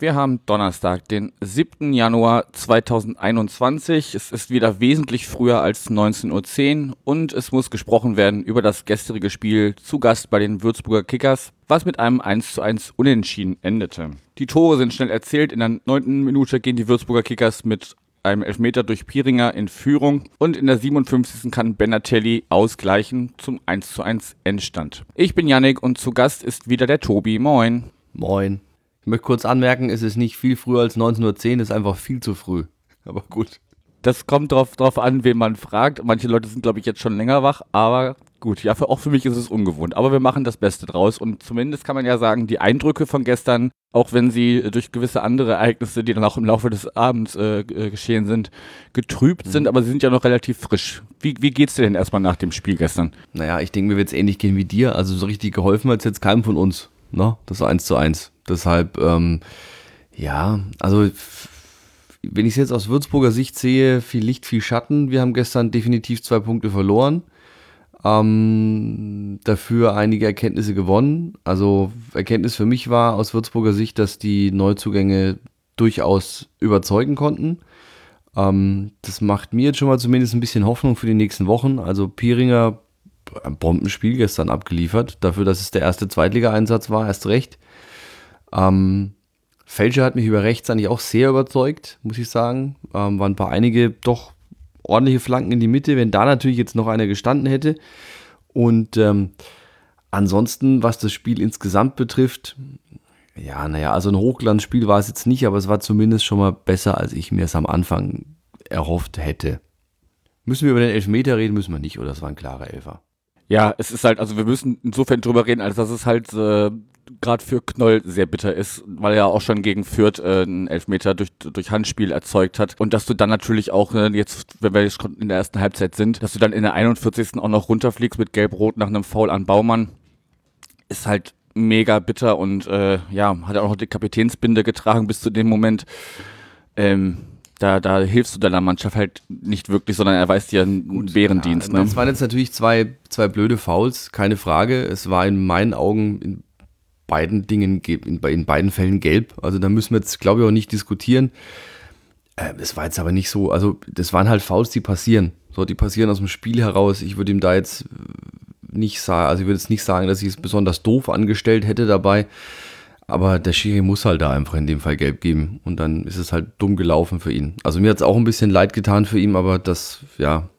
wir haben Donnerstag, den 7. Januar 2021. Es ist wieder wesentlich früher als 19.10 Uhr und es muss gesprochen werden über das gestrige Spiel zu Gast bei den Würzburger Kickers, was mit einem 1 zu 1 Unentschieden endete. Die Tore sind schnell erzählt. In der neunten Minute gehen die Würzburger Kickers mit einem Elfmeter durch Piringer in Führung und in der 57. kann Benatelli ausgleichen zum 1 zu 1 Endstand. Ich bin Yannick und zu Gast ist wieder der Tobi. Moin. Moin. Ich möchte kurz anmerken, es ist nicht viel früher als 19.10 Uhr, ist einfach viel zu früh. Aber gut. Das kommt drauf, drauf an, wen man fragt. Manche Leute sind, glaube ich, jetzt schon länger wach, aber gut, ja, für, auch für mich ist es ungewohnt. Aber wir machen das Beste draus und zumindest kann man ja sagen, die Eindrücke von gestern, auch wenn sie durch gewisse andere Ereignisse, die dann auch im Laufe des Abends äh, äh geschehen sind, getrübt mhm. sind, aber sie sind ja noch relativ frisch. Wie, wie geht's dir denn erstmal nach dem Spiel gestern? Naja, ich denke, mir wird es ähnlich gehen wie dir. Also so richtig geholfen hat es jetzt keinem von uns. Ne? Das 1 zu 1. Deshalb, ähm, ja, also wenn ich es jetzt aus Würzburger Sicht sehe, viel Licht, viel Schatten. Wir haben gestern definitiv zwei Punkte verloren. Ähm, dafür einige Erkenntnisse gewonnen. Also Erkenntnis für mich war aus Würzburger Sicht, dass die Neuzugänge durchaus überzeugen konnten. Ähm, das macht mir jetzt schon mal zumindest ein bisschen Hoffnung für die nächsten Wochen. Also Pieringer ein Bombenspiel gestern abgeliefert. Dafür, dass es der erste Zweitliga-Einsatz war, erst recht. Ähm, Fälscher hat mich über rechts eigentlich auch sehr überzeugt, muss ich sagen. Ähm, waren ein paar einige doch ordentliche Flanken in die Mitte, wenn da natürlich jetzt noch einer gestanden hätte. Und ähm, ansonsten, was das Spiel insgesamt betrifft, ja, naja, also ein Hochglanzspiel war es jetzt nicht, aber es war zumindest schon mal besser, als ich mir es am Anfang erhofft hätte. Müssen wir über den Elfmeter reden? Müssen wir nicht, oder? Das war ein klarer Elfer. Ja, es ist halt, also wir müssen insofern drüber reden, als dass es halt äh, gerade für Knoll sehr bitter ist, weil er auch schon gegen Fürth äh, einen Elfmeter durch, durch Handspiel erzeugt hat. Und dass du dann natürlich auch äh, jetzt, wenn wir jetzt in der ersten Halbzeit sind, dass du dann in der 41. auch noch runterfliegst mit Gelb-Rot nach einem Foul an Baumann, ist halt mega bitter und äh, ja, hat auch noch die Kapitänsbinde getragen bis zu dem Moment. Ähm, da, da hilfst du deiner Mannschaft halt nicht wirklich, sondern er weiß dir einen Gut, Bärendienst. Ja, ne? Es waren jetzt natürlich zwei, zwei blöde Fouls, keine Frage. Es war in meinen Augen in beiden Dingen, in, in beiden Fällen gelb. Also da müssen wir jetzt, glaube ich, auch nicht diskutieren. Äh, es war jetzt aber nicht so, also das waren halt Fouls, die passieren. So, die passieren aus dem Spiel heraus. Ich würde ihm da jetzt nicht sagen, also ich würde jetzt nicht sagen, dass ich es besonders doof angestellt hätte dabei. Aber der Schiri muss halt da einfach in dem Fall gelb geben. Und dann ist es halt dumm gelaufen für ihn. Also mir hat es auch ein bisschen leid getan für ihn, aber das, ja,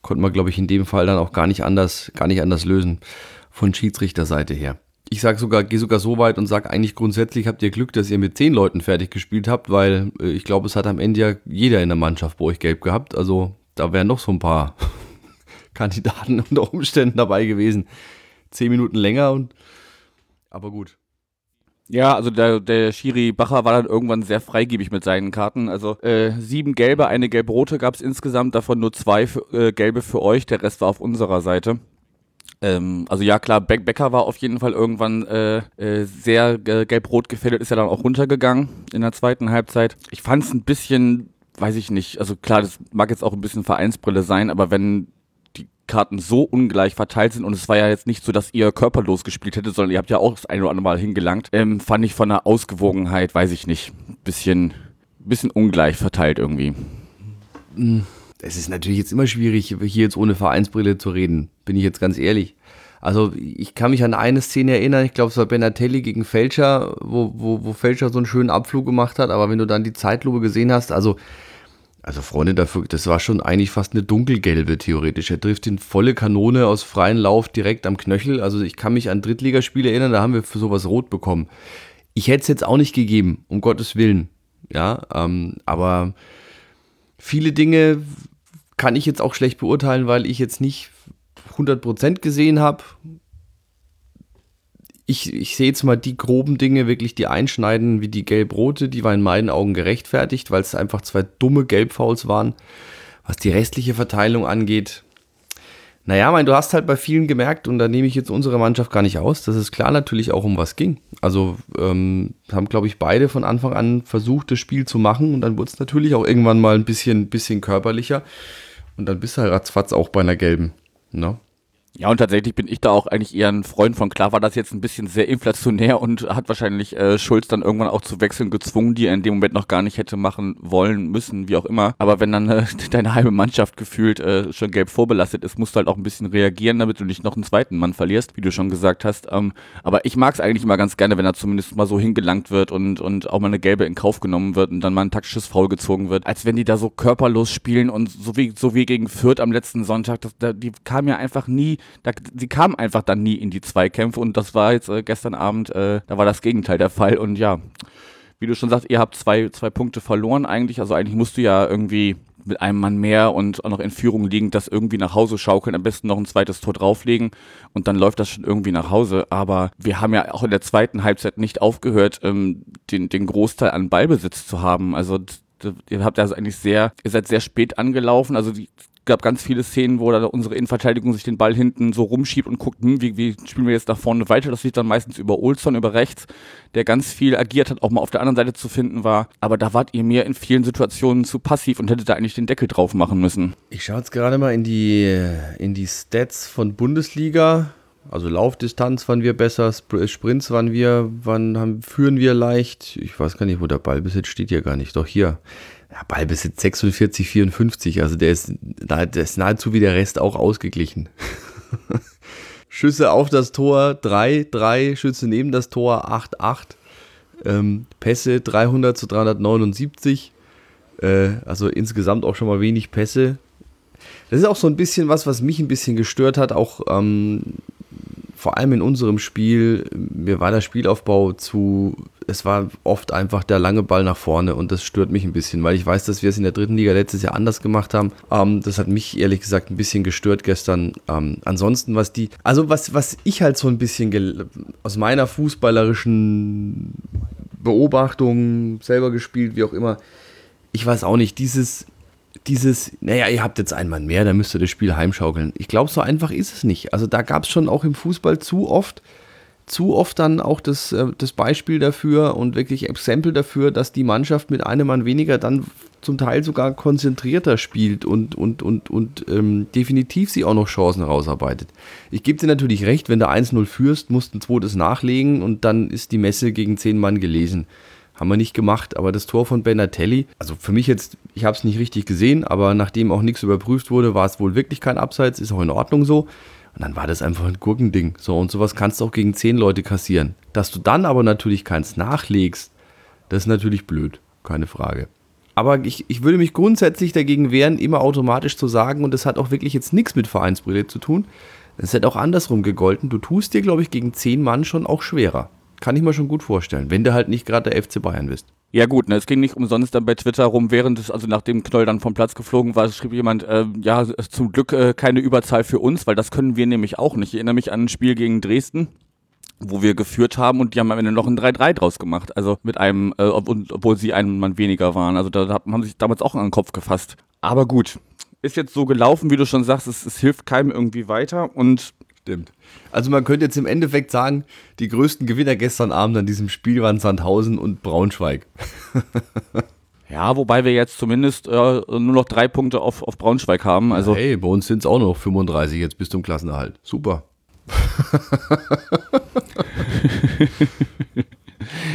konnte man, glaube ich, in dem Fall dann auch gar nicht anders, gar nicht anders lösen von Schiedsrichterseite her. Ich sage sogar, gehe sogar so weit und sage eigentlich grundsätzlich habt ihr Glück, dass ihr mit zehn Leuten fertig gespielt habt, weil äh, ich glaube, es hat am Ende ja jeder in der Mannschaft bei euch gelb gehabt. Also da wären noch so ein paar Kandidaten unter Umständen dabei gewesen. Zehn Minuten länger und aber gut. Ja, also der, der Schiri Bacher war dann irgendwann sehr freigebig mit seinen Karten. Also äh, sieben gelbe, eine gelb-rote gab es insgesamt, davon nur zwei für, äh, gelbe für euch, der Rest war auf unserer Seite. Ähm, also ja klar, Be Becker war auf jeden Fall irgendwann äh, äh, sehr äh, gelb-rot gefährdet, ist ja dann auch runtergegangen in der zweiten Halbzeit. Ich fand es ein bisschen, weiß ich nicht, also klar, das mag jetzt auch ein bisschen Vereinsbrille sein, aber wenn Karten so ungleich verteilt sind und es war ja jetzt nicht so, dass ihr körperlos gespielt hättet, sondern ihr habt ja auch das eine oder andere Mal hingelangt, ähm, fand ich von der Ausgewogenheit, weiß ich nicht, bisschen, bisschen ungleich verteilt irgendwie. Hm, es ist natürlich jetzt immer schwierig, hier jetzt ohne Vereinsbrille zu reden, bin ich jetzt ganz ehrlich. Also ich kann mich an eine Szene erinnern, ich glaube es war Benatelli gegen Fälscher, wo, wo, wo Fälscher so einen schönen Abflug gemacht hat, aber wenn du dann die Zeitlupe gesehen hast, also also Freunde, dafür, das war schon eigentlich fast eine dunkelgelbe theoretisch. Er trifft den volle Kanone aus freiem Lauf direkt am Knöchel. Also ich kann mich an Drittligaspiele erinnern, da haben wir für sowas rot bekommen. Ich hätte es jetzt auch nicht gegeben, um Gottes Willen. Ja, ähm, aber viele Dinge kann ich jetzt auch schlecht beurteilen, weil ich jetzt nicht 100% gesehen habe ich, ich sehe jetzt mal die groben Dinge, wirklich die einschneiden, wie die gelb-rote, die war in meinen Augen gerechtfertigt, weil es einfach zwei dumme Gelbfouls waren. Was die restliche Verteilung angeht, Naja, mein, du hast halt bei vielen gemerkt, und da nehme ich jetzt unsere Mannschaft gar nicht aus, dass es klar natürlich auch um was ging. Also ähm, haben, glaube ich, beide von Anfang an versucht, das Spiel zu machen und dann wurde es natürlich auch irgendwann mal ein bisschen, bisschen körperlicher. Und dann bist du halt ratzfatz auch bei einer gelben. Ne? Ja, und tatsächlich bin ich da auch eigentlich eher ein Freund von. Klar war das jetzt ein bisschen sehr inflationär und hat wahrscheinlich äh, Schulz dann irgendwann auch zu wechseln gezwungen, die er in dem Moment noch gar nicht hätte machen wollen, müssen, wie auch immer. Aber wenn dann äh, deine halbe Mannschaft gefühlt äh, schon gelb vorbelastet ist, musst du halt auch ein bisschen reagieren, damit du nicht noch einen zweiten Mann verlierst, wie du schon gesagt hast. Ähm, aber ich mag es eigentlich immer ganz gerne, wenn er zumindest mal so hingelangt wird und, und auch mal eine gelbe in Kauf genommen wird und dann mal ein taktisches Foul gezogen wird, als wenn die da so körperlos spielen und so wie, so wie gegen Fürth am letzten Sonntag, das, da, die kam ja einfach nie da, sie kam einfach dann nie in die Zweikämpfe und das war jetzt äh, gestern Abend, äh, da war das Gegenteil der Fall und ja, wie du schon sagst, ihr habt zwei, zwei Punkte verloren eigentlich, also eigentlich musst du ja irgendwie mit einem Mann mehr und auch noch in Führung liegend das irgendwie nach Hause schaukeln, am besten noch ein zweites Tor drauflegen und dann läuft das schon irgendwie nach Hause. Aber wir haben ja auch in der zweiten Halbzeit nicht aufgehört, ähm, den, den Großteil an Ballbesitz zu haben. Also ihr habt also eigentlich sehr, ihr seid sehr spät angelaufen. Also die gab ganz viele Szenen, wo da unsere Innenverteidigung sich den Ball hinten so rumschiebt und guckt, hm, wie, wie spielen wir jetzt nach vorne weiter. Das liegt dann meistens über Olson, über rechts, der ganz viel agiert hat, auch mal auf der anderen Seite zu finden war. Aber da wart ihr mir in vielen Situationen zu passiv und hättet da eigentlich den Deckel drauf machen müssen. Ich schaue jetzt gerade mal in die, in die Stats von Bundesliga. Also Laufdistanz waren wir besser, Sprints waren wir, wann haben, führen wir leicht. Ich weiß gar nicht, wo der Ballbesitz steht hier gar nicht. Doch hier ja, Ballbesitz 46, 54, also der ist, der ist nahezu wie der Rest auch ausgeglichen. Schüsse auf das Tor 3, 3, Schüsse neben das Tor 8, 8. Ähm, Pässe 300 zu 379. Äh, also insgesamt auch schon mal wenig Pässe. Das ist auch so ein bisschen was, was mich ein bisschen gestört hat, auch ähm, vor allem in unserem Spiel, mir war der Spielaufbau zu, es war oft einfach der lange Ball nach vorne und das stört mich ein bisschen, weil ich weiß, dass wir es in der dritten Liga letztes Jahr anders gemacht haben. Ähm, das hat mich ehrlich gesagt ein bisschen gestört gestern. Ähm, ansonsten, was die, also was, was ich halt so ein bisschen aus meiner fußballerischen Beobachtung selber gespielt, wie auch immer, ich weiß auch nicht, dieses, dieses, naja, ihr habt jetzt einen Mann mehr, da müsst ihr das Spiel heimschaukeln. Ich glaube, so einfach ist es nicht. Also da gab es schon auch im Fußball zu oft, zu oft dann auch das, äh, das Beispiel dafür und wirklich Exempel dafür, dass die Mannschaft mit einem Mann weniger dann zum Teil sogar konzentrierter spielt und, und, und, und ähm, definitiv sie auch noch Chancen rausarbeitet. Ich gebe dir natürlich recht, wenn du 1-0 führst, musst du ein zweites nachlegen und dann ist die Messe gegen zehn Mann gelesen. Haben wir nicht gemacht, aber das Tor von Benatelli, also für mich jetzt, ich habe es nicht richtig gesehen, aber nachdem auch nichts überprüft wurde, war es wohl wirklich kein Abseits, ist auch in Ordnung so. Und dann war das einfach ein Gurkending. So, und sowas kannst du auch gegen zehn Leute kassieren. Dass du dann aber natürlich keins nachlegst, das ist natürlich blöd, keine Frage. Aber ich, ich würde mich grundsätzlich dagegen wehren, immer automatisch zu sagen, und das hat auch wirklich jetzt nichts mit Vereinsbrille zu tun. Es hätte auch andersrum gegolten. Du tust dir, glaube ich, gegen zehn Mann schon auch schwerer. Kann ich mir schon gut vorstellen, wenn du halt nicht gerade der FC Bayern bist. Ja gut, ne, es ging nicht umsonst dann bei Twitter rum, während es, also nachdem Knoll dann vom Platz geflogen war, schrieb jemand, äh, ja, zum Glück äh, keine Überzahl für uns, weil das können wir nämlich auch nicht. Ich erinnere mich an ein Spiel gegen Dresden, wo wir geführt haben und die haben am Ende noch ein 3-3 draus gemacht. Also mit einem, äh, obwohl sie einen Mann weniger waren. Also da haben sie sich damals auch an den Kopf gefasst. Aber gut, ist jetzt so gelaufen, wie du schon sagst, es, es hilft keinem irgendwie weiter und Stimmt. Also man könnte jetzt im Endeffekt sagen, die größten Gewinner gestern Abend an diesem Spiel waren Sandhausen und Braunschweig. ja, wobei wir jetzt zumindest äh, nur noch drei Punkte auf, auf Braunschweig haben. Also hey, bei uns sind es auch noch 35 jetzt bis zum Klassenerhalt. Super.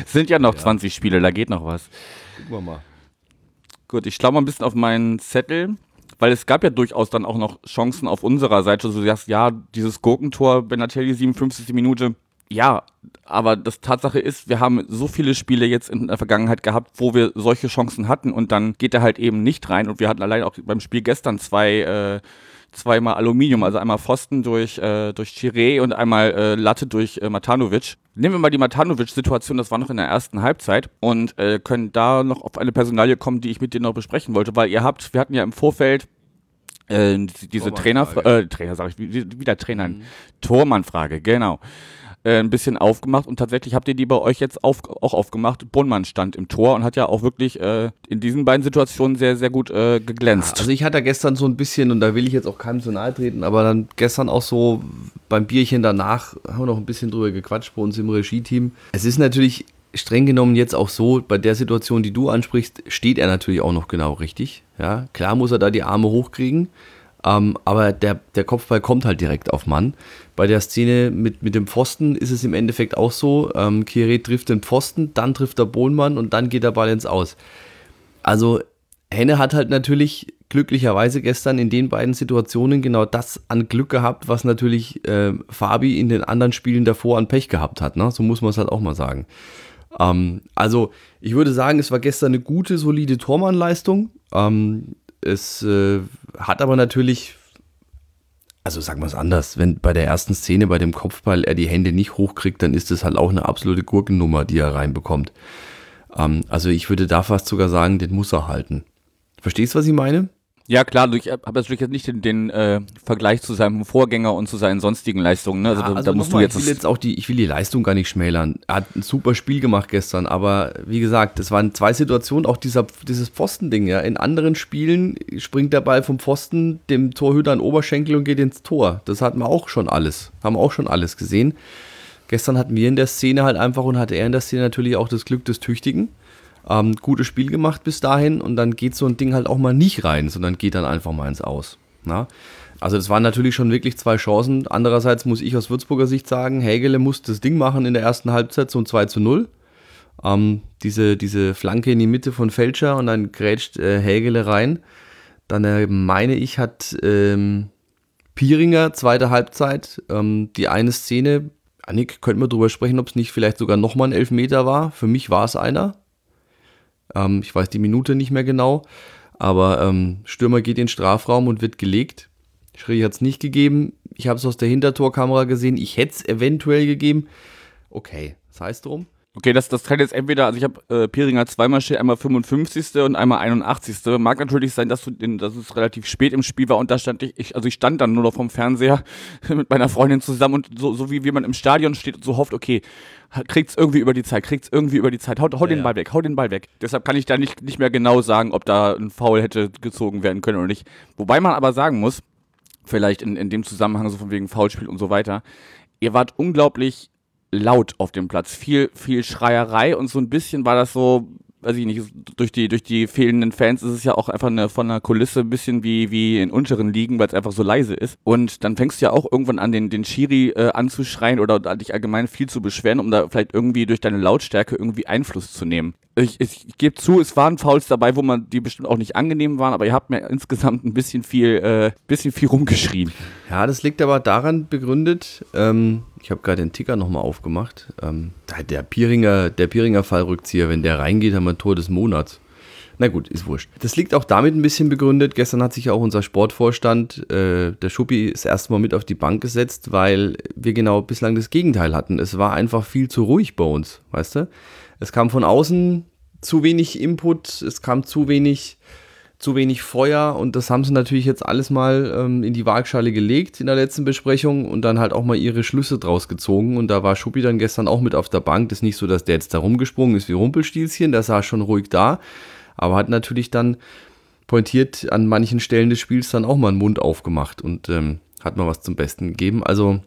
sind ja noch ja. 20 Spiele, da geht noch was. Gucken wir mal. Gut, ich schlaue mal ein bisschen auf meinen Zettel weil es gab ja durchaus dann auch noch Chancen auf unserer Seite. Also du sagst, ja, dieses Gurkentor, Benatelli, 57. Minute, ja, aber das Tatsache ist, wir haben so viele Spiele jetzt in der Vergangenheit gehabt, wo wir solche Chancen hatten und dann geht er halt eben nicht rein. Und wir hatten allein auch beim Spiel gestern zwei, äh, zweimal Aluminium, also einmal Pfosten durch, äh, durch Chiré und einmal äh, Latte durch äh, Matanovic. Nehmen wir mal die Matanovic-Situation, das war noch in der ersten Halbzeit und äh, können da noch auf eine Personalie kommen, die ich mit dir noch besprechen wollte, weil ihr habt, wir hatten ja im Vorfeld äh, diese Trainer, äh, Trainer sag ich, wieder Trainer, mhm. Tormann-Frage, genau. äh, ein bisschen aufgemacht und tatsächlich habt ihr die bei euch jetzt auf, auch aufgemacht. Bonmann stand im Tor und hat ja auch wirklich äh, in diesen beiden Situationen sehr, sehr gut äh, geglänzt. Also ich hatte gestern so ein bisschen, und da will ich jetzt auch keinem zu nahe treten, aber dann gestern auch so beim Bierchen danach haben wir noch ein bisschen drüber gequatscht bei uns im Regie-Team. Es ist natürlich streng genommen jetzt auch so, bei der Situation, die du ansprichst, steht er natürlich auch noch genau richtig. Ja, klar muss er da die Arme hochkriegen, ähm, aber der, der Kopfball kommt halt direkt auf Mann. Bei der Szene mit, mit dem Pfosten ist es im Endeffekt auch so, ähm, Kire trifft den Pfosten, dann trifft der Bohnmann und dann geht der Ball ins Aus. Also Henne hat halt natürlich glücklicherweise gestern in den beiden Situationen genau das an Glück gehabt, was natürlich äh, Fabi in den anderen Spielen davor an Pech gehabt hat. Ne? So muss man es halt auch mal sagen. Ähm, also ich würde sagen, es war gestern eine gute, solide Tormannleistung. Ähm, es äh, hat aber natürlich, also sagen wir es anders, wenn bei der ersten Szene bei dem Kopfball er die Hände nicht hochkriegt, dann ist es halt auch eine absolute Gurkennummer, die er reinbekommt. Ähm, also ich würde da fast sogar sagen, den muss er halten. Verstehst du, was ich meine? Ja, klar, ich habe natürlich jetzt nicht den, den äh, Vergleich zu seinem Vorgänger und zu seinen sonstigen Leistungen. Ne? Also, ja, also da musst du jetzt. Ich will jetzt auch die, ich will die Leistung gar nicht schmälern. Er hat ein super Spiel gemacht gestern, aber wie gesagt, es waren zwei Situationen, auch dieser, dieses Pfostending, ja. In anderen Spielen springt der Ball vom Pfosten dem Torhüter an Oberschenkel und geht ins Tor. Das hatten wir auch schon alles. Haben wir auch schon alles gesehen. Gestern hatten wir in der Szene halt einfach und hatte er in der Szene natürlich auch das Glück des Tüchtigen ähm, gutes Spiel gemacht bis dahin und dann geht so ein Ding halt auch mal nicht rein, sondern geht dann einfach mal ins Aus. Na? Also das waren natürlich schon wirklich zwei Chancen. Andererseits muss ich aus Würzburger Sicht sagen, Hägele muss das Ding machen in der ersten Halbzeit, so ein 2 zu 0. Ähm, diese, diese Flanke in die Mitte von Fälscher und dann grätscht äh, Hägele rein. Dann äh, meine ich, hat ähm, Pieringer zweite Halbzeit ähm, die eine Szene, Annik, könnten wir drüber sprechen, ob es nicht vielleicht sogar nochmal ein Elfmeter war. Für mich war es einer. Ähm, ich weiß die Minute nicht mehr genau. Aber ähm, Stürmer geht in den Strafraum und wird gelegt. Schrie hat es nicht gegeben. Ich habe es aus der Hintertorkamera gesehen. Ich hätte es eventuell gegeben. Okay, sei es drum. Okay, das, das kann jetzt entweder, also ich habe äh, Piringer zweimal steht, einmal 55. und einmal 81. Mag natürlich sein, dass, du den, dass es relativ spät im Spiel war und da stand ich, ich, also ich stand dann nur noch vom Fernseher mit meiner Freundin zusammen und so, so wie, wie man im Stadion steht und so hofft, okay, kriegt's irgendwie über die Zeit, kriegt's irgendwie über die Zeit, hau, hau ja, den Ball weg, hau den Ball weg. Deshalb kann ich da nicht, nicht mehr genau sagen, ob da ein Foul hätte gezogen werden können oder nicht. Wobei man aber sagen muss, vielleicht in, in dem Zusammenhang so von wegen Foulspiel und so weiter, ihr wart unglaublich laut auf dem Platz. Viel, viel Schreierei und so ein bisschen war das so, weiß ich nicht, durch die, durch die fehlenden Fans ist es ja auch einfach eine, von der Kulisse ein bisschen wie, wie in unteren Ligen, weil es einfach so leise ist. Und dann fängst du ja auch irgendwann an, den, den Schiri äh, anzuschreien oder dich allgemein viel zu beschweren, um da vielleicht irgendwie durch deine Lautstärke irgendwie Einfluss zu nehmen ich, ich, gebe zu, es waren Fouls dabei, wo man die bestimmt auch nicht angenehm waren, aber ihr habt mir insgesamt ein bisschen viel, äh, bisschen viel rumgeschrien. Ja, das liegt aber daran begründet, ähm, ich habe gerade den Ticker nochmal aufgemacht, ähm, der Pieringer, der Pieringer Fallrückzieher, wenn der reingeht, haben wir ein Tor des Monats. Na gut, ist wurscht. Das liegt auch damit ein bisschen begründet. Gestern hat sich ja auch unser Sportvorstand, äh, der Schuppi, das erste Mal mit auf die Bank gesetzt, weil wir genau bislang das Gegenteil hatten. Es war einfach viel zu ruhig bei uns, weißt du? Es kam von außen zu wenig Input, es kam zu wenig, zu wenig Feuer und das haben sie natürlich jetzt alles mal ähm, in die Waagschale gelegt in der letzten Besprechung und dann halt auch mal ihre Schlüsse draus gezogen. Und da war Schuppi dann gestern auch mit auf der Bank. Das ist nicht so, dass der jetzt da rumgesprungen ist wie Rumpelstilzchen, der saß schon ruhig da, aber hat natürlich dann pointiert an manchen Stellen des Spiels dann auch mal einen Mund aufgemacht und ähm, hat mal was zum Besten gegeben. Also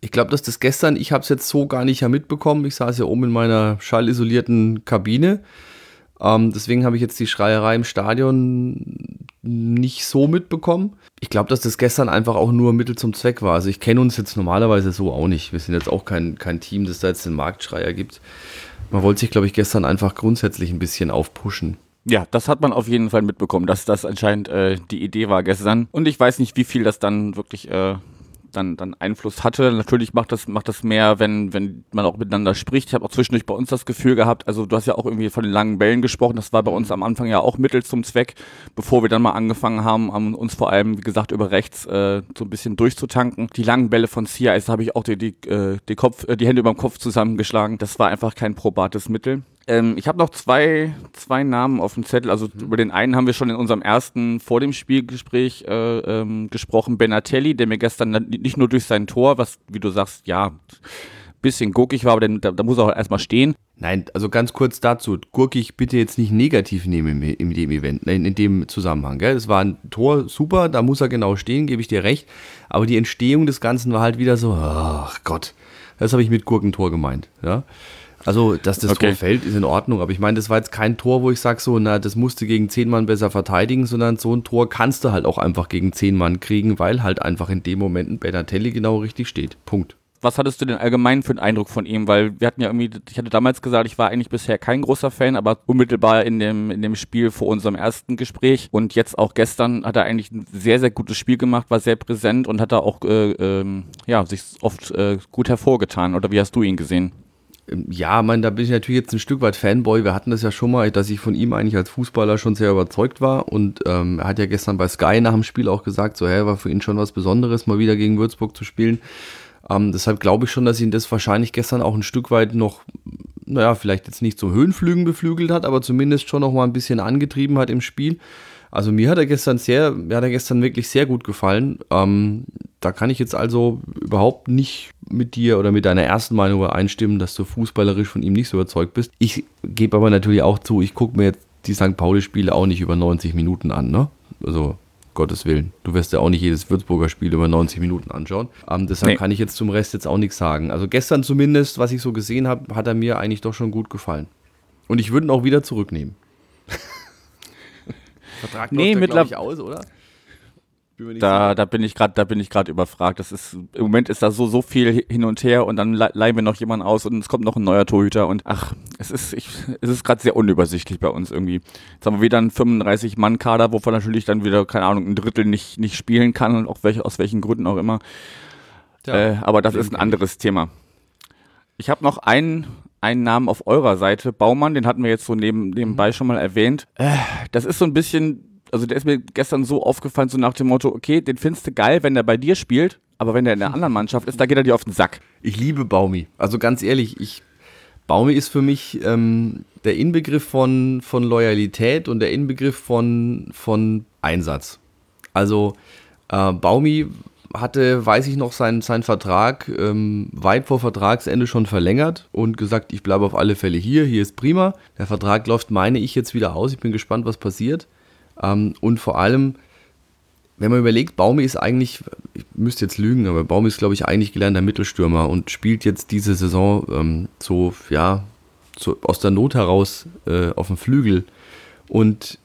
ich glaube, dass das gestern, ich habe es jetzt so gar nicht mitbekommen. Ich saß ja oben in meiner schallisolierten Kabine. Ähm, deswegen habe ich jetzt die Schreierei im Stadion nicht so mitbekommen. Ich glaube, dass das gestern einfach auch nur Mittel zum Zweck war. Also ich kenne uns jetzt normalerweise so auch nicht. Wir sind jetzt auch kein, kein Team, das da jetzt den Marktschreier gibt. Man wollte sich, glaube ich, gestern einfach grundsätzlich ein bisschen aufpushen. Ja, das hat man auf jeden Fall mitbekommen, dass das anscheinend äh, die Idee war gestern. Und ich weiß nicht, wie viel das dann wirklich äh, dann, dann Einfluss hatte. Natürlich macht das, macht das mehr, wenn, wenn man auch miteinander spricht. Ich habe auch zwischendurch bei uns das Gefühl gehabt, also du hast ja auch irgendwie von den langen Bällen gesprochen, das war bei uns am Anfang ja auch Mittel zum Zweck, bevor wir dann mal angefangen haben, uns vor allem, wie gesagt, über rechts äh, so ein bisschen durchzutanken. Die langen Bälle von CIS habe ich auch die, die, äh, die, Kopf, äh, die Hände über dem Kopf zusammengeschlagen. Das war einfach kein probates Mittel. Ähm, ich habe noch zwei, zwei Namen auf dem Zettel. Also mhm. über den einen haben wir schon in unserem ersten vor dem Spielgespräch äh, ähm, gesprochen. Benatelli, der mir gestern nicht nur durch sein Tor, was, wie du sagst, ja, bisschen gurkig war, aber dann, da, da muss er auch erstmal stehen. Nein, also ganz kurz dazu. Gurkig bitte jetzt nicht negativ nehmen in dem Event, in, in dem Zusammenhang. Gell? Das war ein Tor, super, da muss er genau stehen, gebe ich dir recht. Aber die Entstehung des Ganzen war halt wieder so, ach Gott, das habe ich mit Gurkentor gemeint. Ja? Also, dass das okay. Tor fällt, ist in Ordnung. Aber ich meine, das war jetzt kein Tor, wo ich sage so, na, das musst du gegen zehn Mann besser verteidigen, sondern so ein Tor kannst du halt auch einfach gegen zehn Mann kriegen, weil halt einfach in dem Moment ein Benatelli genau richtig steht. Punkt was hattest du denn allgemein für einen Eindruck von ihm? Weil wir hatten ja irgendwie, ich hatte damals gesagt, ich war eigentlich bisher kein großer Fan, aber unmittelbar in dem, in dem Spiel vor unserem ersten Gespräch und jetzt auch gestern hat er eigentlich ein sehr, sehr gutes Spiel gemacht, war sehr präsent und hat da auch, äh, äh, ja, sich oft äh, gut hervorgetan. Oder wie hast du ihn gesehen? Ähm, ja, man, da bin ich natürlich jetzt ein Stück weit Fanboy. Wir hatten das ja schon mal, dass ich von ihm eigentlich als Fußballer schon sehr überzeugt war. Und ähm, er hat ja gestern bei Sky nach dem Spiel auch gesagt, so, hey, war für ihn schon was Besonderes, mal wieder gegen Würzburg zu spielen. Ähm, deshalb glaube ich schon, dass ihn das wahrscheinlich gestern auch ein Stück weit noch, naja, vielleicht jetzt nicht zum Höhenflügen beflügelt hat, aber zumindest schon noch mal ein bisschen angetrieben hat im Spiel. Also mir hat er gestern sehr, mir hat er gestern wirklich sehr gut gefallen. Ähm, da kann ich jetzt also überhaupt nicht mit dir oder mit deiner ersten Meinung übereinstimmen, dass du fußballerisch von ihm nicht so überzeugt bist. Ich gebe aber natürlich auch zu, ich gucke mir jetzt die St. Pauli-Spiele auch nicht über 90 Minuten an, ne? Also Gottes Willen. Du wirst ja auch nicht jedes Würzburger Spiel über 90 Minuten anschauen. Ähm, deshalb nee. kann ich jetzt zum Rest jetzt auch nichts sagen. Also gestern zumindest, was ich so gesehen habe, hat er mir eigentlich doch schon gut gefallen. Und ich würde ihn auch wieder zurücknehmen. Vertrag nee, mittlerweile aus, oder? Da, da bin ich gerade, da bin ich gerade überfragt. Das ist im Moment ist da so so viel hin und her und dann leihen wir noch jemanden aus und es kommt noch ein neuer Torhüter und ach, es ist ich, es ist gerade sehr unübersichtlich bei uns irgendwie. Jetzt haben wir wieder einen 35 Mann Kader, wovon natürlich dann wieder keine Ahnung ein Drittel nicht nicht spielen kann und auch welche aus welchen Gründen auch immer. Ja, äh, aber das ist ein anderes Thema. Ich habe noch einen einen Namen auf eurer Seite, Baumann, den hatten wir jetzt so neben, nebenbei mhm. schon mal erwähnt. Äh, das ist so ein bisschen also der ist mir gestern so aufgefallen, so nach dem Motto, okay, den findest du geil, wenn der bei dir spielt, aber wenn der in der anderen Mannschaft ist, da geht er dir auf den Sack. Ich liebe Baumi. Also ganz ehrlich, ich, Baumi ist für mich ähm, der Inbegriff von, von Loyalität und der Inbegriff von, von Einsatz. Also äh, Baumi hatte, weiß ich noch, seinen, seinen Vertrag ähm, weit vor Vertragsende schon verlängert und gesagt, ich bleibe auf alle Fälle hier, hier ist prima. Der Vertrag läuft, meine ich, jetzt wieder aus. Ich bin gespannt, was passiert. Ähm, und vor allem, wenn man überlegt, Baumi ist eigentlich, ich müsste jetzt lügen, aber Baumi ist, glaube ich, eigentlich gelernter Mittelstürmer und spielt jetzt diese Saison ähm, so, ja, so aus der Not heraus äh, auf dem Flügel. Und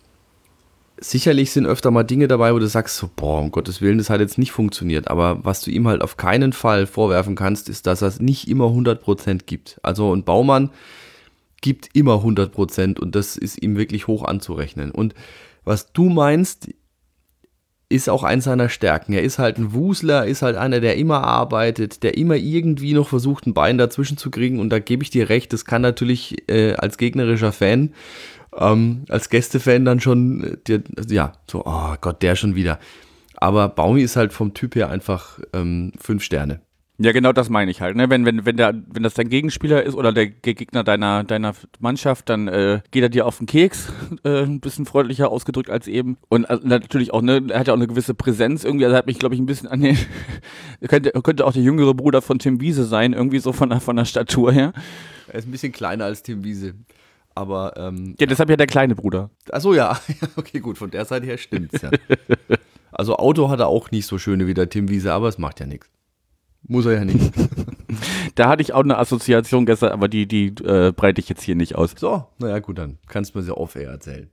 sicherlich sind öfter mal Dinge dabei, wo du sagst, so, boah, um Gottes Willen, das hat jetzt nicht funktioniert. Aber was du ihm halt auf keinen Fall vorwerfen kannst, ist, dass er es nicht immer 100% gibt. Also ein Baumann gibt immer 100% und das ist ihm wirklich hoch anzurechnen. Und was du meinst, ist auch eins seiner Stärken. Er ist halt ein Wusler, ist halt einer, der immer arbeitet, der immer irgendwie noch versucht, ein Bein dazwischen zu kriegen. Und da gebe ich dir recht, das kann natürlich äh, als gegnerischer Fan, ähm, als Gästefan dann schon, dir, ja, so, oh Gott, der schon wieder. Aber Baumi ist halt vom Typ her einfach ähm, fünf Sterne. Ja, genau das meine ich halt. Ne? Wenn, wenn, wenn, der, wenn das dein Gegenspieler ist oder der Gegner deiner, deiner Mannschaft, dann äh, geht er dir auf den Keks, äh, ein bisschen freundlicher ausgedrückt als eben. Und äh, natürlich auch, ne, er hat ja auch eine gewisse Präsenz irgendwie. Also er hat mich, glaube ich, ein bisschen an den. könnte, könnte auch der jüngere Bruder von Tim Wiese sein, irgendwie so von der, von der Statur her. Er ist ein bisschen kleiner als Tim Wiese. Aber. Ähm, ja, deshalb ja der kleine Bruder. Achso, ja. okay, gut, von der Seite her stimmt's ja. also Auto hat er auch nicht so schöne wie der Tim Wiese, aber es macht ja nichts. Muss er ja nicht. da hatte ich auch eine Assoziation gestern, aber die, die äh, breite ich jetzt hier nicht aus. So, naja, gut, dann kannst du mir sie off-air erzählen.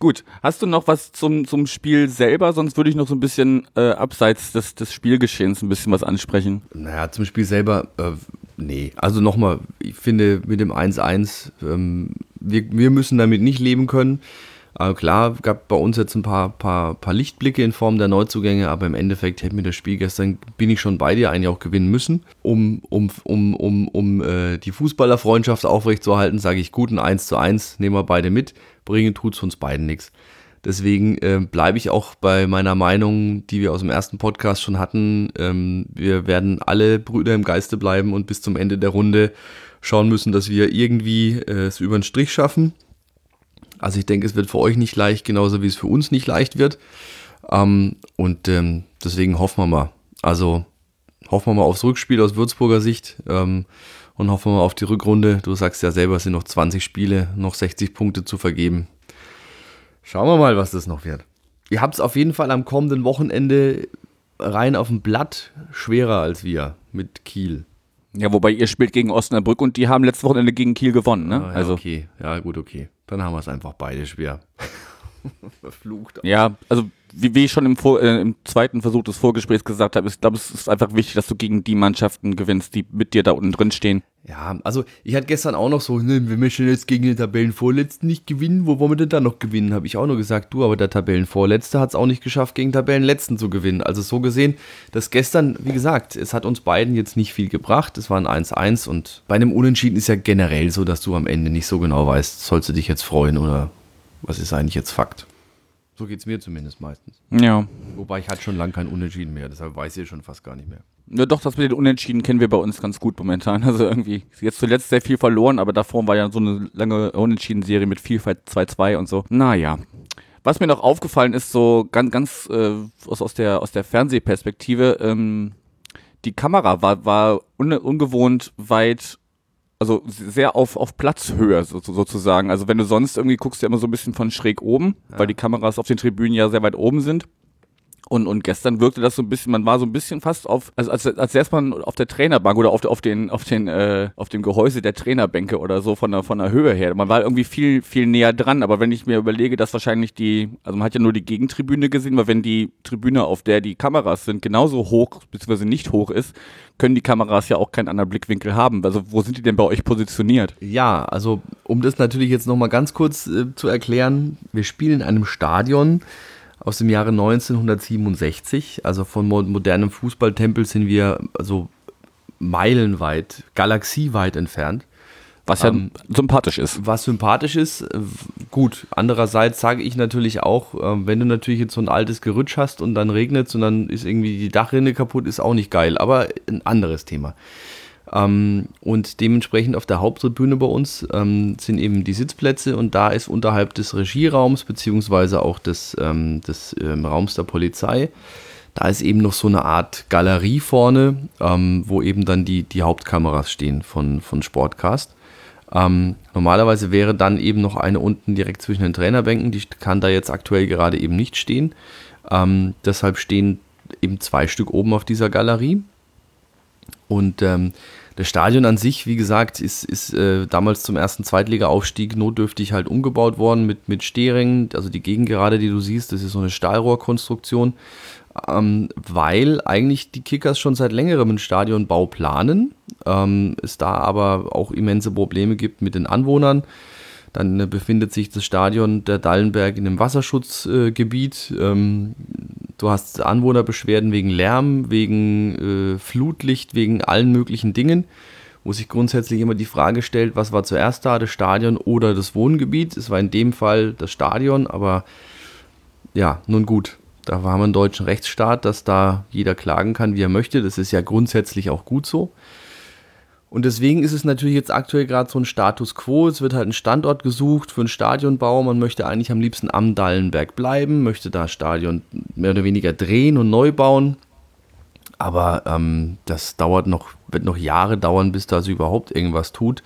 Gut, hast du noch was zum, zum Spiel selber? Sonst würde ich noch so ein bisschen äh, abseits des, des Spielgeschehens ein bisschen was ansprechen. Naja, zum Spiel selber, äh, nee. Also nochmal, ich finde mit dem 1-1, ähm, wir, wir müssen damit nicht leben können. Aber klar, gab bei uns jetzt ein paar, paar, paar Lichtblicke in Form der Neuzugänge, aber im Endeffekt hätte mir das Spiel gestern, bin ich schon bei dir, eigentlich auch gewinnen müssen. Um, um, um, um, um äh, die Fußballerfreundschaft aufrechtzuerhalten, sage ich guten 1 zu 1, nehmen wir beide mit, bringen tut es uns beiden nichts. Deswegen äh, bleibe ich auch bei meiner Meinung, die wir aus dem ersten Podcast schon hatten. Ähm, wir werden alle Brüder im Geiste bleiben und bis zum Ende der Runde schauen müssen, dass wir irgendwie äh, es über den Strich schaffen. Also ich denke, es wird für euch nicht leicht, genauso wie es für uns nicht leicht wird. Ähm, und ähm, deswegen hoffen wir mal. Also hoffen wir mal aufs Rückspiel aus Würzburger Sicht ähm, und hoffen wir mal auf die Rückrunde. Du sagst ja selber, es sind noch 20 Spiele, noch 60 Punkte zu vergeben. Schauen wir mal, was das noch wird. Ihr habt es auf jeden Fall am kommenden Wochenende rein auf dem Blatt schwerer als wir mit Kiel. Ja, wobei ihr spielt gegen Osnabrück und die haben letztes Wochenende gegen Kiel gewonnen, ne? Ah, ja, also okay, ja gut, okay. Dann haben wir es einfach beide schwer. Verflucht. Ja, also wie, wie ich schon im, Vor äh, im zweiten Versuch des Vorgesprächs gesagt habe, ich glaube, es ist einfach wichtig, dass du gegen die Mannschaften gewinnst, die mit dir da unten drin stehen. Ja, also ich hatte gestern auch noch so, ne, wir möchten jetzt gegen den Tabellenvorletzten nicht gewinnen, wo wollen wir denn da noch gewinnen? Habe ich auch nur gesagt, du, aber der Tabellenvorletzte hat es auch nicht geschafft, gegen Tabellenletzten zu gewinnen. Also so gesehen, das gestern, wie gesagt, es hat uns beiden jetzt nicht viel gebracht. Es war ein 1-1 und bei einem Unentschieden ist ja generell so, dass du am Ende nicht so genau weißt, sollst du dich jetzt freuen oder was ist eigentlich jetzt Fakt? So geht es mir zumindest meistens. Ja. Wobei ich hatte schon lange kein Unentschieden mehr, deshalb weiß ich schon fast gar nicht mehr. Ja, doch, das mit den Unentschieden kennen wir bei uns ganz gut momentan. Also irgendwie, jetzt zuletzt sehr viel verloren, aber davor war ja so eine lange Unentschieden-Serie mit Vielfalt 2-2 und so. Naja. Was mir noch aufgefallen ist, so ganz, ganz äh, aus, aus, der, aus der Fernsehperspektive, ähm, die Kamera war, war un ungewohnt weit also sehr auf, auf Platzhöhe so, sozusagen. Also wenn du sonst irgendwie guckst, ja immer so ein bisschen von schräg oben, ja. weil die Kameras auf den Tribünen ja sehr weit oben sind. Und, und gestern wirkte das so ein bisschen, man war so ein bisschen fast auf, also als, als erst man auf der Trainerbank oder auf, auf den, auf den, äh, auf dem Gehäuse der Trainerbänke oder so von der, von der Höhe her. Man war irgendwie viel, viel näher dran. Aber wenn ich mir überlege, dass wahrscheinlich die, also man hat ja nur die Gegentribüne gesehen, weil wenn die Tribüne, auf der die Kameras sind, genauso hoch, beziehungsweise nicht hoch ist, können die Kameras ja auch keinen anderen Blickwinkel haben. Also wo sind die denn bei euch positioniert? Ja, also um das natürlich jetzt nochmal ganz kurz äh, zu erklären, wir spielen in einem Stadion, aus dem Jahre 1967. Also von modernem Fußballtempel sind wir also meilenweit, galaxieweit entfernt. Was ja ähm, sympathisch ist. Was sympathisch ist, äh, gut. Andererseits sage ich natürlich auch, äh, wenn du natürlich jetzt so ein altes Gerütsch hast und dann regnet es und dann ist irgendwie die Dachrinne kaputt, ist auch nicht geil. Aber ein anderes Thema. Ähm, und dementsprechend auf der Haupttribüne bei uns ähm, sind eben die Sitzplätze und da ist unterhalb des Regieraums beziehungsweise auch des, ähm, des ähm, Raums der Polizei, da ist eben noch so eine Art Galerie vorne, ähm, wo eben dann die, die Hauptkameras stehen von, von Sportcast. Ähm, normalerweise wäre dann eben noch eine unten direkt zwischen den Trainerbänken, die kann da jetzt aktuell gerade eben nicht stehen. deshalb stehen eben zwei Stück oben auf dieser Galerie. Und ähm, das Stadion an sich, wie gesagt, ist, ist äh, damals zum ersten Zweitliga-Aufstieg notdürftig halt umgebaut worden mit, mit Stehrängen. Also die Gegengerade, die du siehst, das ist so eine Stahlrohrkonstruktion, ähm, weil eigentlich die Kickers schon seit längerem einen Stadionbau planen. Ähm, es da aber auch immense Probleme gibt mit den Anwohnern. Dann befindet sich das Stadion der Dallenberg in einem Wasserschutzgebiet. Äh, ähm, du hast Anwohnerbeschwerden wegen Lärm, wegen äh, Flutlicht, wegen allen möglichen Dingen, wo sich grundsätzlich immer die Frage stellt, was war zuerst da, das Stadion oder das Wohngebiet. Es war in dem Fall das Stadion, aber ja, nun gut. Da haben wir einen deutschen Rechtsstaat, dass da jeder klagen kann, wie er möchte. Das ist ja grundsätzlich auch gut so. Und deswegen ist es natürlich jetzt aktuell gerade so ein Status quo. Es wird halt ein Standort gesucht für einen Stadionbau. Man möchte eigentlich am liebsten am Dallenberg bleiben, möchte da Stadion mehr oder weniger drehen und neu bauen. Aber ähm, das dauert noch, wird noch Jahre dauern, bis da überhaupt irgendwas tut.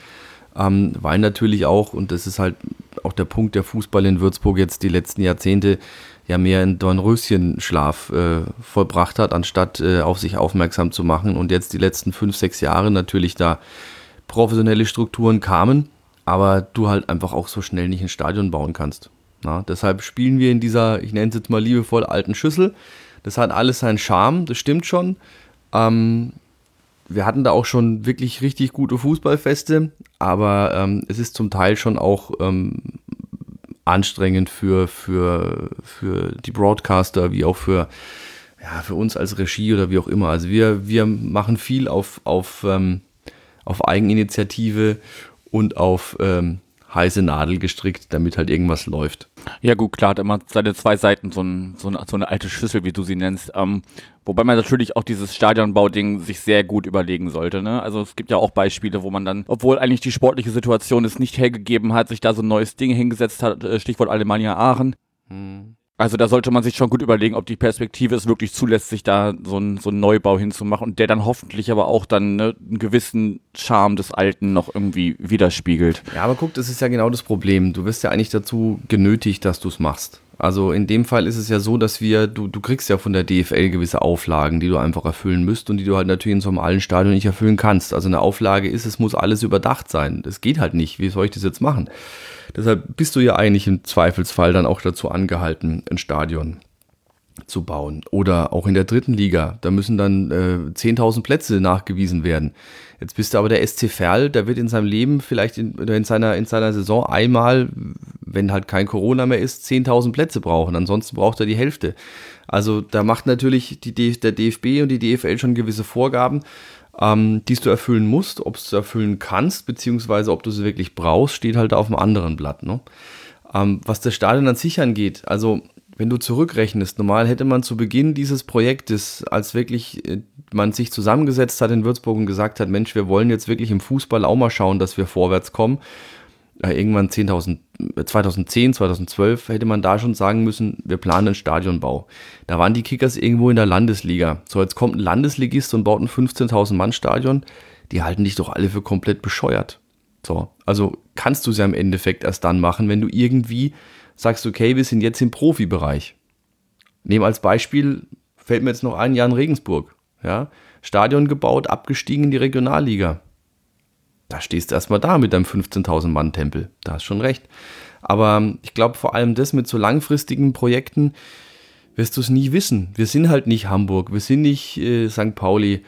Ähm, weil natürlich auch, und das ist halt auch der Punkt, der Fußball in Würzburg jetzt die letzten Jahrzehnte ja mehr in Dornröschenschlaf äh, vollbracht hat, anstatt äh, auf sich aufmerksam zu machen. Und jetzt die letzten fünf, sechs Jahre natürlich da professionelle Strukturen kamen, aber du halt einfach auch so schnell nicht ein Stadion bauen kannst. Na, deshalb spielen wir in dieser, ich nenne es jetzt mal liebevoll, alten Schüssel. Das hat alles seinen Charme, das stimmt schon. Ähm, wir hatten da auch schon wirklich richtig gute Fußballfeste, aber ähm, es ist zum Teil schon auch ähm, anstrengend für, für, für die Broadcaster, wie auch für, ja, für uns als Regie oder wie auch immer. Also wir, wir machen viel auf, auf, ähm, auf Eigeninitiative und auf ähm, heiße Nadel gestrickt, damit halt irgendwas läuft. Ja gut, klar, hat immer seine zwei Seiten, so, ein, so, eine, so eine alte Schüssel, wie du sie nennst. Ähm, wobei man natürlich auch dieses Stadionbau-Ding sich sehr gut überlegen sollte. Ne? Also es gibt ja auch Beispiele, wo man dann, obwohl eigentlich die sportliche Situation es nicht hergegeben hat, sich da so ein neues Ding hingesetzt hat, äh, Stichwort Alemannia Aachen. Hm Also da sollte man sich schon gut überlegen, ob die Perspektive es wirklich zulässt, sich da so einen so Neubau hinzumachen und der dann hoffentlich aber auch dann ne, einen gewissen Charme des Alten noch irgendwie widerspiegelt. Ja, aber guck, das ist ja genau das Problem. Du wirst ja eigentlich dazu genötigt, dass du es machst. Also in dem Fall ist es ja so, dass wir, du, du kriegst ja von der DFL gewisse Auflagen, die du einfach erfüllen müsst und die du halt natürlich in so einem alten Stadion nicht erfüllen kannst. Also eine Auflage ist, es muss alles überdacht sein. Das geht halt nicht. Wie soll ich das jetzt machen? Deshalb bist du ja eigentlich im Zweifelsfall dann auch dazu angehalten, ein Stadion zu bauen. Oder auch in der dritten Liga, da müssen dann äh, 10.000 Plätze nachgewiesen werden. Jetzt bist du aber der SC Verl, der wird in seinem Leben vielleicht in, in, seiner, in seiner Saison einmal, wenn halt kein Corona mehr ist, 10.000 Plätze brauchen. Ansonsten braucht er die Hälfte. Also da macht natürlich die, der DFB und die DFL schon gewisse Vorgaben ähm, die du erfüllen musst. Ob du erfüllen kannst, beziehungsweise ob du sie wirklich brauchst, steht halt auf einem anderen Blatt. Ne? Ähm, was das Stadion an sich angeht, also wenn du zurückrechnest, normal hätte man zu Beginn dieses Projektes, als wirklich äh, man sich zusammengesetzt hat in Würzburg und gesagt hat, Mensch, wir wollen jetzt wirklich im Fußball auch mal schauen, dass wir vorwärts kommen, äh, irgendwann 10.000, 2010, 2012 hätte man da schon sagen müssen, wir planen einen Stadionbau. Da waren die Kickers irgendwo in der Landesliga. So, jetzt kommt ein Landesligist und baut ein 15.000 Mann Stadion. Die halten dich doch alle für komplett bescheuert. So, also kannst du es ja im Endeffekt erst dann machen, wenn du irgendwie sagst, okay, wir sind jetzt im Profibereich. Nehmen als Beispiel, fällt mir jetzt noch ein Jahr in Regensburg. Ja, Stadion gebaut, abgestiegen in die Regionalliga da stehst du erstmal da mit deinem 15.000 Mann Tempel. Da hast schon recht. Aber ich glaube vor allem das mit so langfristigen Projekten wirst du es nie wissen. Wir sind halt nicht Hamburg, wir sind nicht äh, St. Pauli,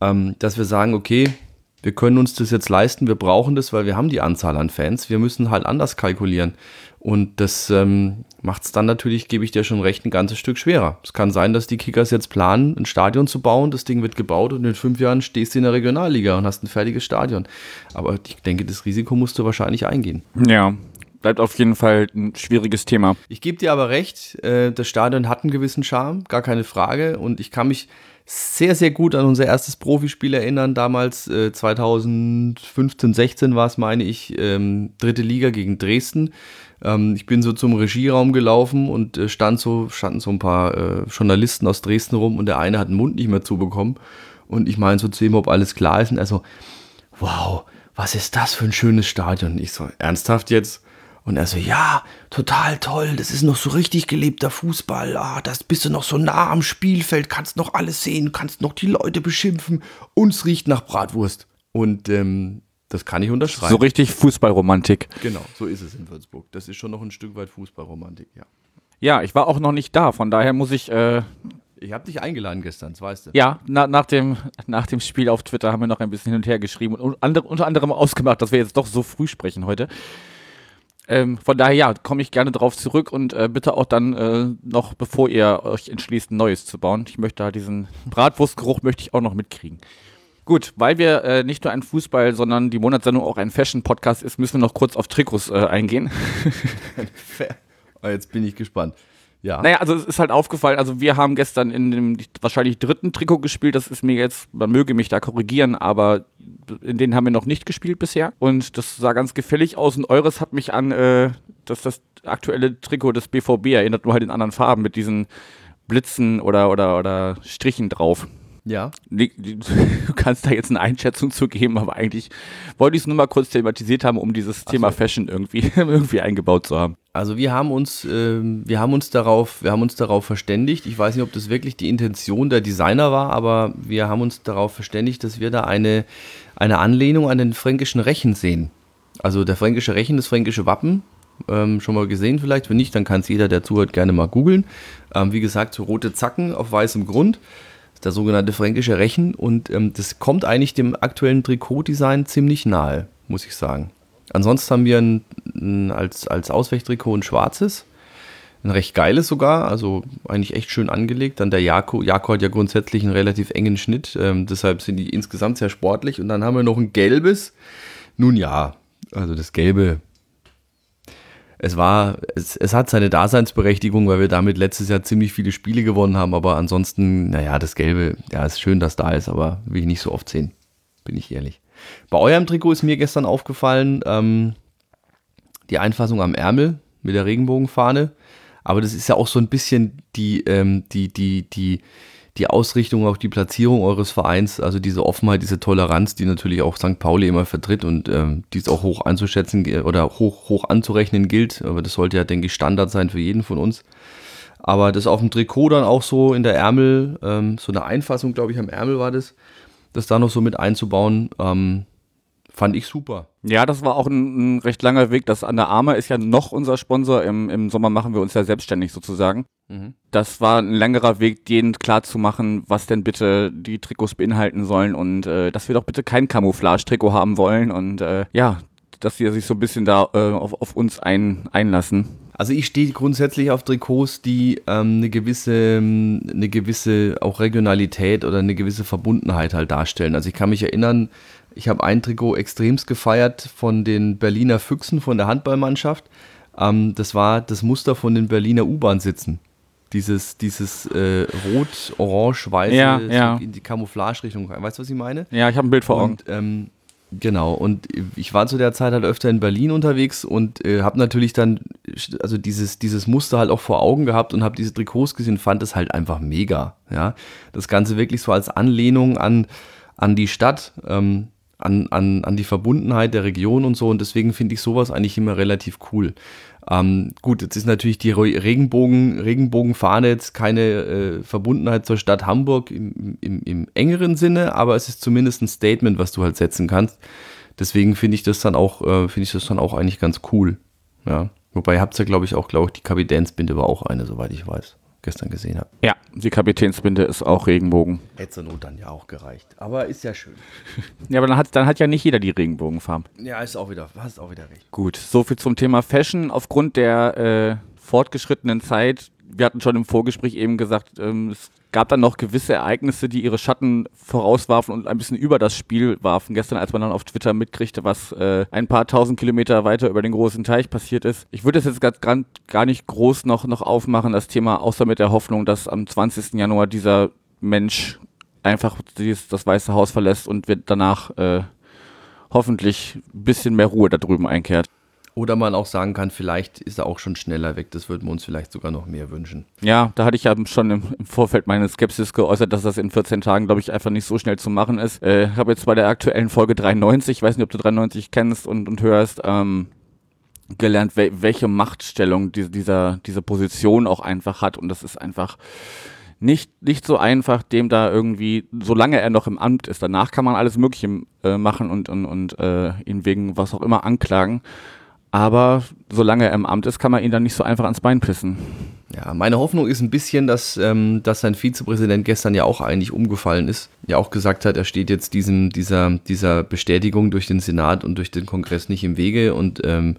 ähm, dass wir sagen, okay, wir können uns das jetzt leisten, wir brauchen das, weil wir haben die Anzahl an Fans. Wir müssen halt anders kalkulieren. Und das ähm, macht es dann natürlich, gebe ich dir schon recht, ein ganzes Stück schwerer. Es kann sein, dass die Kickers jetzt planen, ein Stadion zu bauen, das Ding wird gebaut und in fünf Jahren stehst du in der Regionalliga und hast ein fertiges Stadion. Aber ich denke, das Risiko musst du wahrscheinlich eingehen. Ja, bleibt auf jeden Fall ein schwieriges Thema. Ich gebe dir aber recht, äh, das Stadion hat einen gewissen Charme, gar keine Frage. Und ich kann mich sehr, sehr gut an unser erstes Profispiel erinnern. Damals äh, 2015, 16 war es, meine ich, ähm, dritte Liga gegen Dresden. Ähm, ich bin so zum Regieraum gelaufen und äh, stand so, standen so ein paar äh, Journalisten aus Dresden rum und der eine hat den Mund nicht mehr zubekommen. Und ich meine so zu ihm, ob alles klar ist. Und er so, wow, was ist das für ein schönes Stadion? Und ich so, ernsthaft jetzt? Und er so, ja, total toll, das ist noch so richtig gelebter Fußball. Ah, das bist du noch so nah am Spielfeld, kannst noch alles sehen, kannst noch die Leute beschimpfen. Uns riecht nach Bratwurst. Und ähm, das kann ich unterschreiben. So richtig Fußballromantik. Genau, so ist es in Würzburg. Das ist schon noch ein Stück weit Fußballromantik, ja. Ja, ich war auch noch nicht da, von daher muss ich. Äh, ich habe dich eingeladen gestern, das weißt du. Ja, na, nach, dem, nach dem Spiel auf Twitter haben wir noch ein bisschen hin und her geschrieben und unter, unter anderem ausgemacht, dass wir jetzt doch so früh sprechen heute. Ähm, von daher, ja, komme ich gerne drauf zurück und äh, bitte auch dann äh, noch, bevor ihr euch entschließt, ein Neues zu bauen. Ich möchte da diesen Bratwurstgeruch möchte ich auch noch mitkriegen. Gut, weil wir äh, nicht nur ein Fußball, sondern die Monatssendung auch ein Fashion-Podcast ist, müssen wir noch kurz auf Trikots äh, eingehen. oh, jetzt bin ich gespannt. Ja. Naja, also es ist halt aufgefallen, also wir haben gestern in dem wahrscheinlich dritten Trikot gespielt, das ist mir jetzt, man möge mich da korrigieren, aber in denen haben wir noch nicht gespielt bisher und das sah ganz gefällig aus und eures hat mich an äh, das, das aktuelle Trikot des BVB erinnert, nur halt in anderen Farben mit diesen Blitzen oder, oder, oder Strichen drauf. Ja. Du kannst da jetzt eine Einschätzung zu geben, aber eigentlich wollte ich es nur mal kurz thematisiert haben, um dieses Ach Thema so. Fashion irgendwie, irgendwie eingebaut zu haben. Also wir haben uns, äh, wir haben uns darauf, wir haben uns darauf verständigt. Ich weiß nicht, ob das wirklich die Intention der Designer war, aber wir haben uns darauf verständigt, dass wir da eine, eine Anlehnung an den fränkischen Rechen sehen. Also der fränkische Rechen, das fränkische Wappen, ähm, schon mal gesehen vielleicht. Wenn nicht, dann kann es jeder, der zuhört, gerne mal googeln. Ähm, wie gesagt, so rote Zacken auf weißem Grund der sogenannte fränkische Rechen. Und ähm, das kommt eigentlich dem aktuellen Trikotdesign ziemlich nahe, muss ich sagen. Ansonsten haben wir ein, ein, als, als Ausweichtrikot ein schwarzes. Ein recht geiles sogar, also eigentlich echt schön angelegt. Dann der Jako. Jako hat ja grundsätzlich einen relativ engen Schnitt, ähm, deshalb sind die insgesamt sehr sportlich. Und dann haben wir noch ein gelbes. Nun ja, also das Gelbe es war, es, es hat seine Daseinsberechtigung, weil wir damit letztes Jahr ziemlich viele Spiele gewonnen haben, aber ansonsten, naja, das Gelbe, ja, ist schön, dass da ist, aber will ich nicht so oft sehen, bin ich ehrlich. Bei eurem Trikot ist mir gestern aufgefallen, ähm, die Einfassung am Ärmel mit der Regenbogenfahne. Aber das ist ja auch so ein bisschen die, ähm, die, die, die, die Ausrichtung, auch die Platzierung eures Vereins, also diese Offenheit, diese Toleranz, die natürlich auch St. Pauli immer vertritt und ähm, dies auch hoch anzuschätzen oder hoch, hoch anzurechnen gilt. Aber das sollte ja, denke ich, Standard sein für jeden von uns. Aber das auf dem Trikot dann auch so in der Ärmel, ähm, so eine Einfassung, glaube ich, am Ärmel war das, das da noch so mit einzubauen, ähm, fand ich super. Ja, das war auch ein, ein, recht langer Weg. Das Under Armour ist ja noch unser Sponsor. Im, Im Sommer machen wir uns ja selbstständig sozusagen. Mhm. Das war ein längerer Weg, denen klar zu machen, was denn bitte die Trikots beinhalten sollen und äh, dass wir doch bitte kein Camouflage-Trikot haben wollen und äh, ja, dass sie sich so ein bisschen da äh, auf, auf uns ein, einlassen. Also ich stehe grundsätzlich auf Trikots, die ähm, eine gewisse, eine gewisse auch Regionalität oder eine gewisse Verbundenheit halt darstellen. Also ich kann mich erinnern, ich habe ein Trikot extremst gefeiert von den Berliner Füchsen von der Handballmannschaft. Ähm, das war das Muster von den Berliner U-Bahn-Sitzen. Dieses, dieses äh, rot, orange, weiß ja, ja. in die Camouflage-Richtung. Weißt du, was ich meine? Ja, ich habe ein Bild vor Augen. Und, ähm, Genau, und ich war zu der Zeit halt öfter in Berlin unterwegs und äh, habe natürlich dann also dieses, dieses Muster halt auch vor Augen gehabt und habe diese Trikots gesehen und fand es halt einfach mega. Ja, das Ganze wirklich so als Anlehnung an, an die Stadt, ähm, an, an, an die Verbundenheit der Region und so und deswegen finde ich sowas eigentlich immer relativ cool. Ähm, gut, jetzt ist natürlich die Regenbogen, Regenbogenfahne jetzt keine äh, Verbundenheit zur Stadt Hamburg im, im, im, engeren Sinne, aber es ist zumindest ein Statement, was du halt setzen kannst. Deswegen finde ich das dann auch, äh, finde ich das dann auch eigentlich ganz cool. Ja. Wobei ihr habt ja, glaube ich, auch, glaube ich, die Kapitänsbinde war auch eine, soweit ich weiß gestern gesehen habe. Ja, die Kapitänsbinde ist auch Regenbogen. Hätte zur Not dann ja auch gereicht. Aber ist ja schön. ja, aber dann hat, dann hat ja nicht jeder die Regenbogenfarben. Ja, ist auch wieder, hast auch wieder recht. Gut, soviel zum Thema Fashion. Aufgrund der äh, fortgeschrittenen Zeit wir hatten schon im Vorgespräch eben gesagt, ähm, es gab dann noch gewisse Ereignisse, die ihre Schatten vorauswarfen und ein bisschen über das Spiel warfen. Gestern, als man dann auf Twitter mitkriegte, was äh, ein paar tausend Kilometer weiter über den großen Teich passiert ist. Ich würde das jetzt gar, gar nicht groß noch, noch aufmachen, das Thema, außer mit der Hoffnung, dass am 20. Januar dieser Mensch einfach dieses, das Weiße Haus verlässt und wird danach äh, hoffentlich ein bisschen mehr Ruhe da drüben einkehrt. Oder man auch sagen kann, vielleicht ist er auch schon schneller weg. Das würden wir uns vielleicht sogar noch mehr wünschen. Ja, da hatte ich ja schon im, Vorfeld meine Skepsis geäußert, dass das in 14 Tagen, glaube ich, einfach nicht so schnell zu machen ist. Äh, ich habe jetzt bei der aktuellen Folge 93, ich weiß nicht, ob du 93 kennst und, und hörst, ähm, gelernt, wel welche Machtstellung die, dieser, diese Position auch einfach hat. Und das ist einfach nicht, nicht so einfach, dem da irgendwie, solange er noch im Amt ist, danach kann man alles Mögliche äh, machen und, und, und äh, ihn wegen was auch immer anklagen. Aber solange er im Amt ist, kann man ihn dann nicht so einfach ans Bein pissen. Ja, meine Hoffnung ist ein bisschen, dass, ähm, dass sein Vizepräsident gestern ja auch eigentlich umgefallen ist. Ja auch gesagt hat, er steht jetzt diesem, dieser, dieser Bestätigung durch den Senat und durch den Kongress nicht im Wege. Und ähm,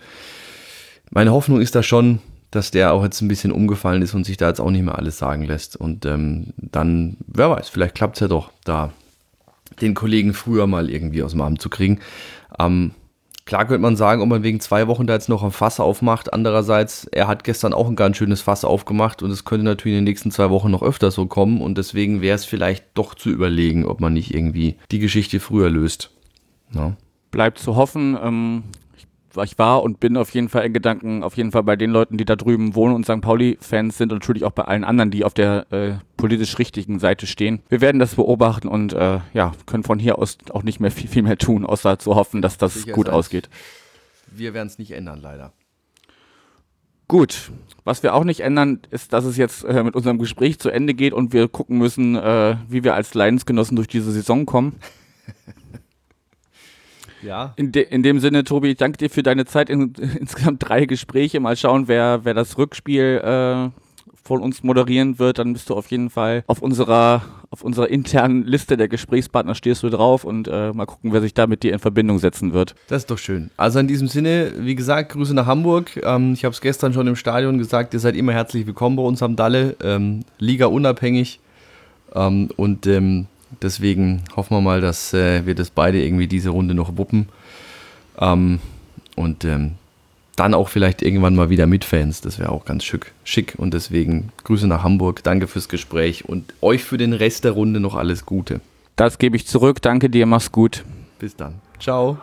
meine Hoffnung ist da schon, dass der auch jetzt ein bisschen umgefallen ist und sich da jetzt auch nicht mehr alles sagen lässt. Und ähm, dann, wer weiß, vielleicht klappt es ja doch, da den Kollegen früher mal irgendwie aus dem Amt zu kriegen. Ähm, Klar könnte man sagen, ob man wegen zwei Wochen da jetzt noch ein Fass aufmacht. Andererseits, er hat gestern auch ein ganz schönes Fass aufgemacht und es könnte natürlich in den nächsten zwei Wochen noch öfter so kommen und deswegen wäre es vielleicht doch zu überlegen, ob man nicht irgendwie die Geschichte früher löst. Ja. Bleibt zu hoffen. Ähm, ich war und bin auf jeden Fall in Gedanken, auf jeden Fall bei den Leuten, die da drüben wohnen und St. Pauli-Fans sind und natürlich auch bei allen anderen, die auf der äh, politisch richtigen Seite stehen. Wir werden das beobachten und äh, ja, können von hier aus auch nicht mehr viel, viel mehr tun, außer zu hoffen, dass das Sicher gut ausgeht. Wir werden es nicht ändern, leider. Gut, was wir auch nicht ändern, ist, dass es jetzt äh, mit unserem Gespräch zu Ende geht und wir gucken müssen, äh, wie wir als Leidensgenossen durch diese Saison kommen. Ja. In, de, in dem Sinne, Tobi, ich danke dir für deine Zeit. In, insgesamt drei Gespräche. Mal schauen, wer, wer das Rückspiel äh, von uns moderieren wird. Dann bist du auf jeden Fall auf unserer, auf unserer internen Liste der Gesprächspartner stehst du drauf und äh, mal gucken, wer sich da mit dir in Verbindung setzen wird. Das ist doch schön. Also in diesem Sinne, wie gesagt, Grüße nach Hamburg. Ähm, ich habe es gestern schon im Stadion gesagt, ihr seid immer herzlich willkommen bei uns am Dalle. Ähm, Liga unabhängig. Ähm, und ähm, Deswegen hoffen wir mal, dass äh, wir das beide irgendwie diese Runde noch wuppen. Ähm, und ähm, dann auch vielleicht irgendwann mal wieder mit Fans. Das wäre auch ganz schick, schick. Und deswegen Grüße nach Hamburg. Danke fürs Gespräch und euch für den Rest der Runde noch alles Gute. Das gebe ich zurück. Danke dir. Mach's gut. Bis dann. Ciao.